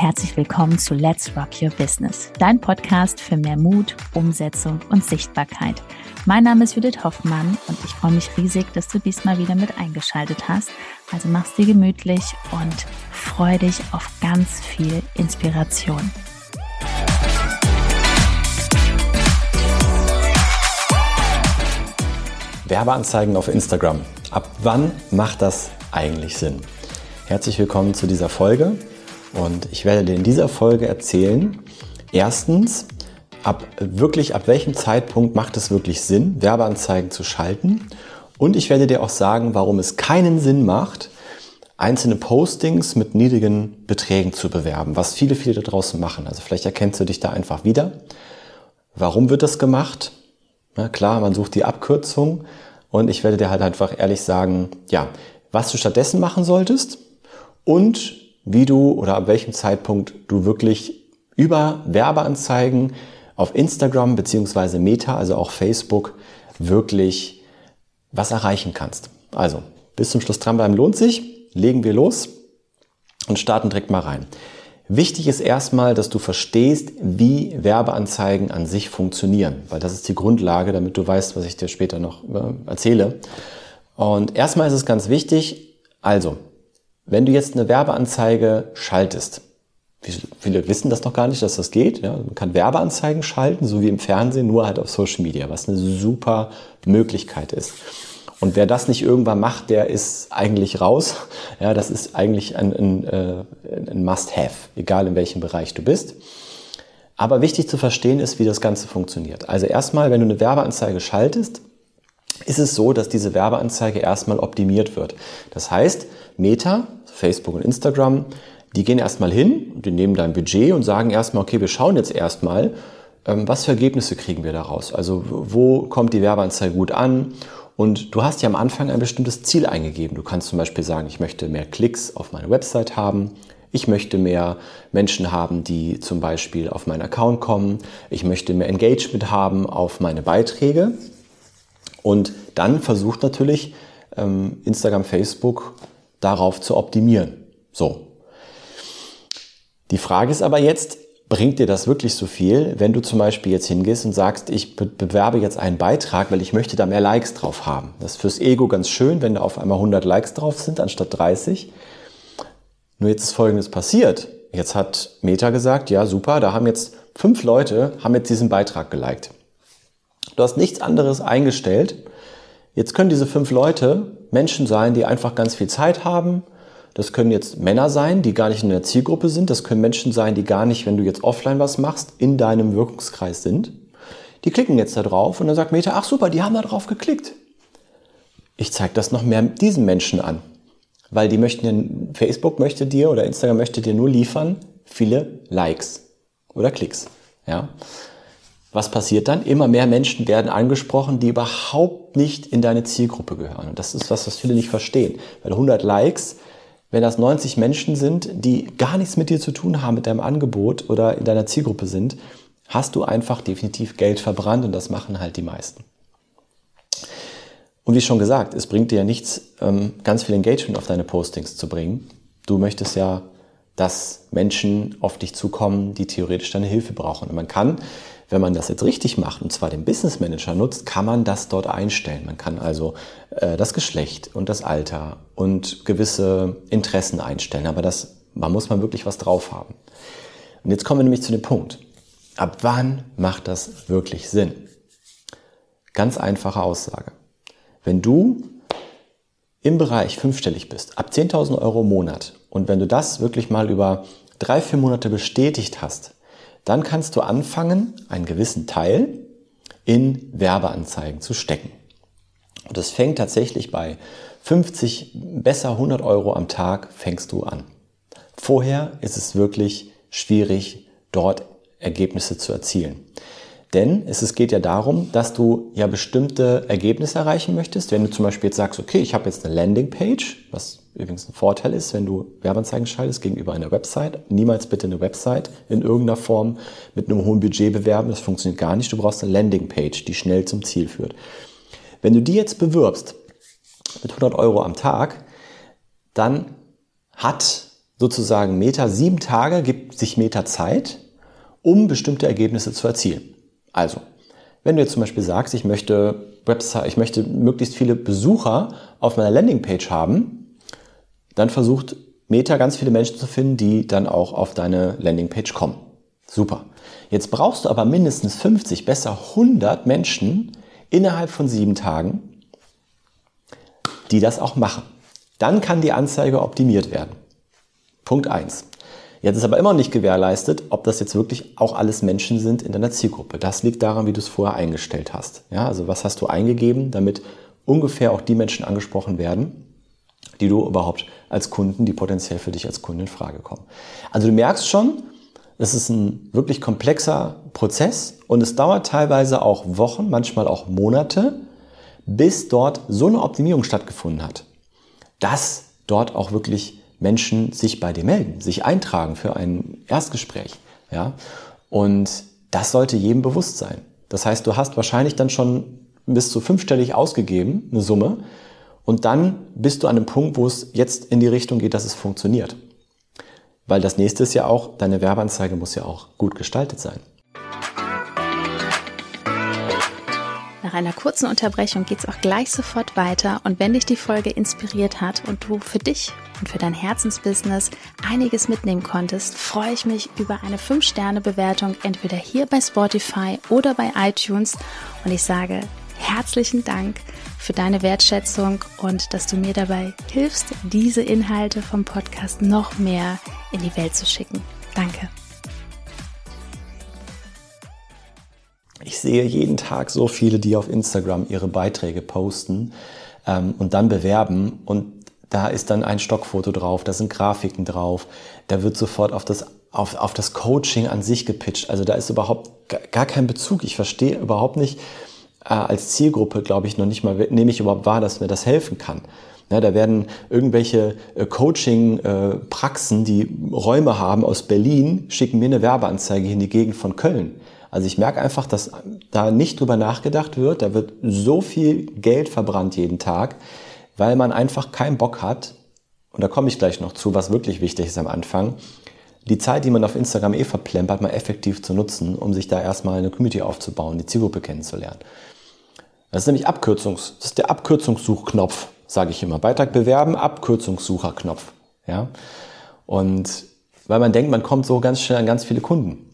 herzlich willkommen zu Let's Rock Your Business, dein Podcast für mehr Mut, Umsetzung und Sichtbarkeit. Mein Name ist Judith Hoffmann und ich freue mich riesig, dass du diesmal wieder mit eingeschaltet hast. Also mach's dir gemütlich und freu dich auf ganz viel Inspiration. Werbeanzeigen auf Instagram. Ab wann macht das eigentlich Sinn? Herzlich willkommen zu dieser Folge und ich werde dir in dieser Folge erzählen, erstens, ab wirklich ab welchem Zeitpunkt macht es wirklich Sinn, Werbeanzeigen zu schalten und ich werde dir auch sagen, warum es keinen Sinn macht, einzelne Postings mit niedrigen Beträgen zu bewerben, was viele, viele da draußen machen. Also vielleicht erkennst du dich da einfach wieder. Warum wird das gemacht? Na klar, man sucht die Abkürzung und ich werde dir halt einfach ehrlich sagen, ja, was du stattdessen machen solltest und wie du oder ab welchem Zeitpunkt du wirklich über Werbeanzeigen auf Instagram beziehungsweise Meta, also auch Facebook, wirklich was erreichen kannst. Also, bis zum Schluss dranbleiben lohnt sich. Legen wir los und starten direkt mal rein. Wichtig ist erstmal, dass du verstehst, wie Werbeanzeigen an sich funktionieren, weil das ist die Grundlage, damit du weißt, was ich dir später noch äh, erzähle. Und erstmal ist es ganz wichtig, also wenn du jetzt eine Werbeanzeige schaltest, viele wissen das noch gar nicht, dass das geht. Ja, man kann Werbeanzeigen schalten, so wie im Fernsehen, nur halt auf Social Media, was eine super Möglichkeit ist. Und wer das nicht irgendwann macht, der ist eigentlich raus. Ja, das ist eigentlich ein, ein, äh, ein Must-Have, egal in welchem Bereich du bist. Aber wichtig zu verstehen ist, wie das Ganze funktioniert. Also erstmal, wenn du eine Werbeanzeige schaltest, ist es so, dass diese Werbeanzeige erstmal optimiert wird. Das heißt, Meta, Facebook und Instagram, die gehen erstmal hin, die nehmen dein Budget und sagen erstmal, okay, wir schauen jetzt erstmal, ähm, was für Ergebnisse kriegen wir daraus? Also wo kommt die Werbeanzeige gut an? Und du hast ja am Anfang ein bestimmtes Ziel eingegeben. Du kannst zum Beispiel sagen, ich möchte mehr Klicks auf meine Website haben. Ich möchte mehr Menschen haben, die zum Beispiel auf meinen Account kommen. Ich möchte mehr Engagement haben auf meine Beiträge. Und dann versucht natürlich ähm, Instagram, Facebook darauf zu optimieren. So. Die Frage ist aber jetzt, bringt dir das wirklich so viel, wenn du zum Beispiel jetzt hingehst und sagst, ich bewerbe jetzt einen Beitrag, weil ich möchte da mehr Likes drauf haben. Das ist fürs Ego ganz schön, wenn da auf einmal 100 Likes drauf sind anstatt 30. Nur jetzt ist Folgendes passiert. Jetzt hat Meta gesagt, ja super, da haben jetzt fünf Leute, haben jetzt diesen Beitrag geliked. Du hast nichts anderes eingestellt. Jetzt können diese fünf Leute Menschen sein, die einfach ganz viel Zeit haben, das können jetzt Männer sein, die gar nicht in der Zielgruppe sind. Das können Menschen sein, die gar nicht, wenn du jetzt offline was machst, in deinem Wirkungskreis sind. Die klicken jetzt da drauf und dann sagt Meta, ach super, die haben da drauf geklickt. Ich zeige das noch mehr diesen Menschen an. Weil die möchten, Facebook möchte dir oder Instagram möchte dir nur liefern viele Likes oder Klicks. Ja. Was passiert dann? Immer mehr Menschen werden angesprochen, die überhaupt nicht in deine Zielgruppe gehören. Und das ist was, was viele nicht verstehen. Weil 100 Likes wenn das 90 Menschen sind, die gar nichts mit dir zu tun haben, mit deinem Angebot oder in deiner Zielgruppe sind, hast du einfach definitiv Geld verbrannt und das machen halt die meisten. Und wie schon gesagt, es bringt dir ja nichts, ähm, ganz viel Engagement auf deine Postings zu bringen. Du möchtest ja, dass Menschen auf dich zukommen, die theoretisch deine Hilfe brauchen. Und man kann wenn man das jetzt richtig macht, und zwar den Business Manager nutzt, kann man das dort einstellen. Man kann also äh, das Geschlecht und das Alter und gewisse Interessen einstellen. Aber das, man muss man wirklich was drauf haben. Und jetzt kommen wir nämlich zu dem Punkt. Ab wann macht das wirklich Sinn? Ganz einfache Aussage. Wenn du im Bereich fünfstellig bist, ab 10.000 Euro im Monat und wenn du das wirklich mal über drei, vier Monate bestätigt hast, dann kannst du anfangen, einen gewissen Teil in Werbeanzeigen zu stecken. Und das fängt tatsächlich bei 50, besser 100 Euro am Tag fängst du an. Vorher ist es wirklich schwierig, dort Ergebnisse zu erzielen. Denn es geht ja darum, dass du ja bestimmte Ergebnisse erreichen möchtest. Wenn du zum Beispiel jetzt sagst, okay, ich habe jetzt eine Landingpage, was übrigens ein Vorteil ist, wenn du Werbeanzeigen schaltest gegenüber einer Website. Niemals bitte eine Website in irgendeiner Form mit einem hohen Budget bewerben. Das funktioniert gar nicht. Du brauchst eine Landingpage, die schnell zum Ziel führt. Wenn du die jetzt bewirbst mit 100 Euro am Tag, dann hat sozusagen Meta sieben Tage, gibt sich Meta Zeit, um bestimmte Ergebnisse zu erzielen. Also, wenn du jetzt zum Beispiel sagst, ich möchte Website, ich möchte möglichst viele Besucher auf meiner Landingpage haben, dann versucht Meta ganz viele Menschen zu finden, die dann auch auf deine Landingpage kommen. Super. Jetzt brauchst du aber mindestens 50, besser 100 Menschen innerhalb von sieben Tagen, die das auch machen. Dann kann die Anzeige optimiert werden. Punkt eins. Jetzt ist aber immer nicht gewährleistet, ob das jetzt wirklich auch alles Menschen sind in deiner Zielgruppe. Das liegt daran, wie du es vorher eingestellt hast. Ja, also was hast du eingegeben, damit ungefähr auch die Menschen angesprochen werden, die du überhaupt als Kunden, die potenziell für dich als Kunden in Frage kommen. Also du merkst schon, es ist ein wirklich komplexer Prozess und es dauert teilweise auch Wochen, manchmal auch Monate, bis dort so eine Optimierung stattgefunden hat, dass dort auch wirklich Menschen sich bei dir melden, sich eintragen für ein Erstgespräch. Ja? Und das sollte jedem bewusst sein. Das heißt, du hast wahrscheinlich dann schon bis zu fünfstellig ausgegeben, eine Summe, und dann bist du an einem Punkt, wo es jetzt in die Richtung geht, dass es funktioniert. Weil das nächste ist ja auch, deine Werbeanzeige muss ja auch gut gestaltet sein. Nach einer kurzen Unterbrechung geht es auch gleich sofort weiter und wenn dich die Folge inspiriert hat und du für dich und für dein Herzensbusiness einiges mitnehmen konntest, freue ich mich über eine 5-Sterne-Bewertung entweder hier bei Spotify oder bei iTunes und ich sage herzlichen Dank für deine Wertschätzung und dass du mir dabei hilfst, diese Inhalte vom Podcast noch mehr in die Welt zu schicken. Danke. Ich sehe jeden Tag so viele, die auf Instagram ihre Beiträge posten ähm, und dann bewerben und da ist dann ein Stockfoto drauf, da sind Grafiken drauf, da wird sofort auf das, auf, auf das Coaching an sich gepitcht. Also da ist überhaupt gar kein Bezug. Ich verstehe überhaupt nicht, äh, als Zielgruppe, glaube ich, noch nicht mal, nehme ich überhaupt wahr, dass mir das helfen kann. Ja, da werden irgendwelche äh, Coaching-Praxen, äh, die Räume haben aus Berlin, schicken mir eine Werbeanzeige in die Gegend von Köln. Also ich merke einfach, dass da nicht drüber nachgedacht wird. Da wird so viel Geld verbrannt jeden Tag, weil man einfach keinen Bock hat. Und da komme ich gleich noch zu, was wirklich wichtig ist am Anfang. Die Zeit, die man auf Instagram eh verplempert, mal effektiv zu nutzen, um sich da erstmal eine Community aufzubauen, die Zielgruppe kennenzulernen. Das ist nämlich Abkürzungs, das ist der Abkürzungssuchknopf, sage ich immer. Beitrag bewerben, Abkürzungssucherknopf. Ja? Und weil man denkt, man kommt so ganz schnell an ganz viele Kunden.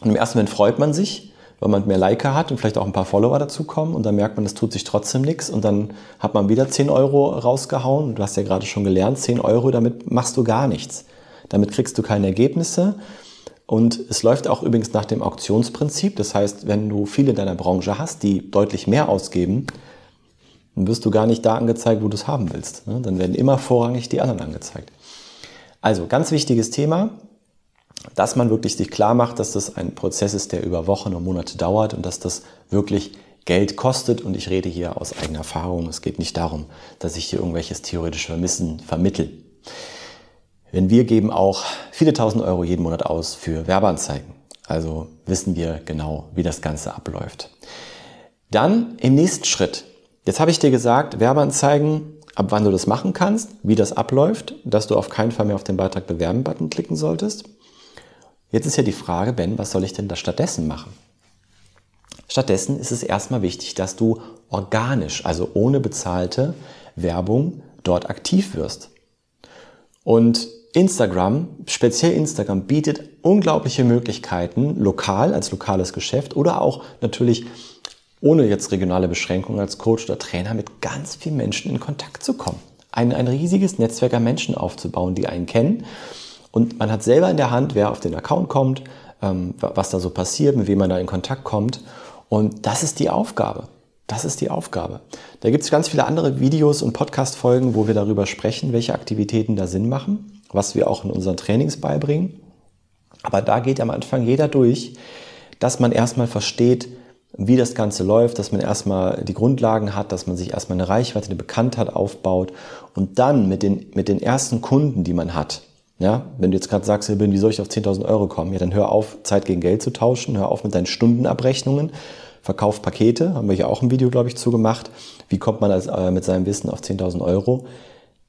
Und im ersten Moment freut man sich, weil man mehr Liker hat und vielleicht auch ein paar Follower dazukommen und dann merkt man, es tut sich trotzdem nichts und dann hat man wieder 10 Euro rausgehauen. Du hast ja gerade schon gelernt, 10 Euro, damit machst du gar nichts. Damit kriegst du keine Ergebnisse und es läuft auch übrigens nach dem Auktionsprinzip. Das heißt, wenn du viele in deiner Branche hast, die deutlich mehr ausgeben, dann wirst du gar nicht da angezeigt, wo du es haben willst. Ne? Dann werden immer vorrangig die anderen angezeigt. Also ganz wichtiges Thema, dass man wirklich sich klar macht, dass das ein Prozess ist, der über Wochen und Monate dauert und dass das wirklich Geld kostet. Und ich rede hier aus eigener Erfahrung. Es geht nicht darum, dass ich hier irgendwelches theoretisches Wissen vermittel. Denn wir geben auch viele tausend Euro jeden Monat aus für Werbeanzeigen. Also wissen wir genau, wie das Ganze abläuft. Dann im nächsten Schritt. Jetzt habe ich dir gesagt, Werbeanzeigen, ab wann du das machen kannst, wie das abläuft, dass du auf keinen Fall mehr auf den Beitrag bewerben-Button klicken solltest. Jetzt ist ja die Frage, Ben, was soll ich denn da stattdessen machen? Stattdessen ist es erstmal wichtig, dass du organisch, also ohne bezahlte Werbung, dort aktiv wirst. Und Instagram, speziell Instagram, bietet unglaubliche Möglichkeiten, lokal als lokales Geschäft oder auch natürlich ohne jetzt regionale Beschränkungen als Coach oder Trainer mit ganz vielen Menschen in Kontakt zu kommen. Ein, ein riesiges Netzwerk an Menschen aufzubauen, die einen kennen. Und man hat selber in der Hand, wer auf den Account kommt, ähm, was da so passiert, mit wem man da in Kontakt kommt. Und das ist die Aufgabe. Das ist die Aufgabe. Da gibt es ganz viele andere Videos und Podcast-Folgen, wo wir darüber sprechen, welche Aktivitäten da Sinn machen was wir auch in unseren Trainings beibringen. Aber da geht am Anfang jeder durch, dass man erstmal versteht, wie das Ganze läuft, dass man erstmal die Grundlagen hat, dass man sich erstmal eine Reichweite, eine Bekanntheit aufbaut und dann mit den, mit den ersten Kunden, die man hat, ja, wenn du jetzt gerade sagst, wie soll ich auf 10.000 Euro kommen? Ja, dann hör auf, Zeit gegen Geld zu tauschen, hör auf mit deinen Stundenabrechnungen, verkauf Pakete, haben wir hier auch ein Video, glaube ich, zugemacht. Wie kommt man als, äh, mit seinem Wissen auf 10.000 Euro?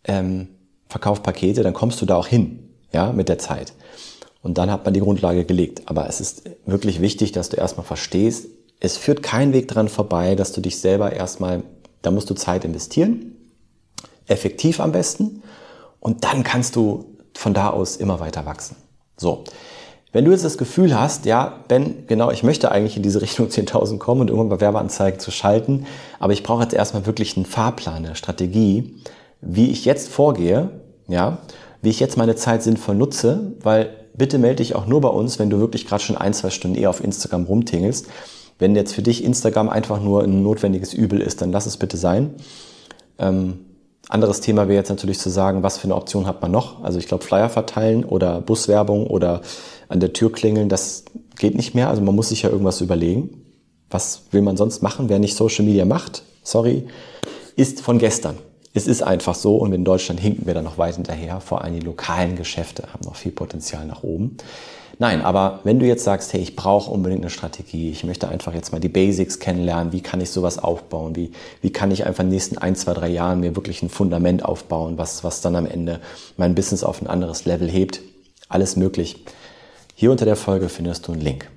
Ähm, verkauf Pakete, dann kommst du da auch hin. ja, mit der Zeit. Und dann hat man die Grundlage gelegt. Aber es ist wirklich wichtig, dass du erstmal verstehst, es führt kein Weg dran vorbei, dass du dich selber erstmal, da musst du Zeit investieren, effektiv am besten, und dann kannst du von da aus immer weiter wachsen. So. Wenn du jetzt das Gefühl hast, ja, Ben, genau, ich möchte eigentlich in diese Richtung 10.000 kommen und irgendwann bei Werbeanzeigen zu schalten, aber ich brauche jetzt erstmal wirklich einen Fahrplan, eine Strategie, wie ich jetzt vorgehe, ja, wie ich jetzt meine Zeit sinnvoll nutze, weil bitte melde dich auch nur bei uns, wenn du wirklich gerade schon ein, zwei Stunden eher auf Instagram rumtingelst. Wenn jetzt für dich Instagram einfach nur ein notwendiges Übel ist, dann lass es bitte sein. Ähm, anderes Thema wäre jetzt natürlich zu sagen, was für eine Option hat man noch? Also ich glaube, Flyer verteilen oder Buswerbung oder an der Tür klingeln, das geht nicht mehr. Also man muss sich ja irgendwas überlegen. Was will man sonst machen? Wer nicht Social Media macht, sorry, ist von gestern. Es ist einfach so und in Deutschland hinken wir da noch weit hinterher. Vor allem die lokalen Geschäfte haben noch viel Potenzial nach oben. Nein, aber wenn du jetzt sagst, hey, ich brauche unbedingt eine Strategie, ich möchte einfach jetzt mal die Basics kennenlernen, wie kann ich sowas aufbauen, wie, wie kann ich einfach in den nächsten ein, zwei, drei Jahren mir wirklich ein Fundament aufbauen, was, was dann am Ende mein Business auf ein anderes Level hebt, alles möglich. Hier unter der Folge findest du einen Link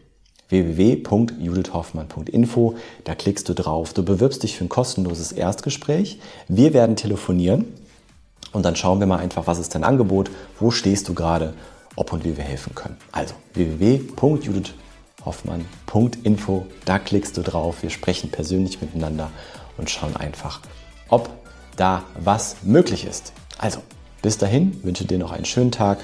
www.judithhoffmann.info. Da klickst du drauf. Du bewirbst dich für ein kostenloses Erstgespräch. Wir werden telefonieren und dann schauen wir mal einfach, was ist dein Angebot, wo stehst du gerade, ob und wie wir helfen können. Also www.judithhoffmann.info. Da klickst du drauf. Wir sprechen persönlich miteinander und schauen einfach, ob da was möglich ist. Also, bis dahin wünsche dir noch einen schönen Tag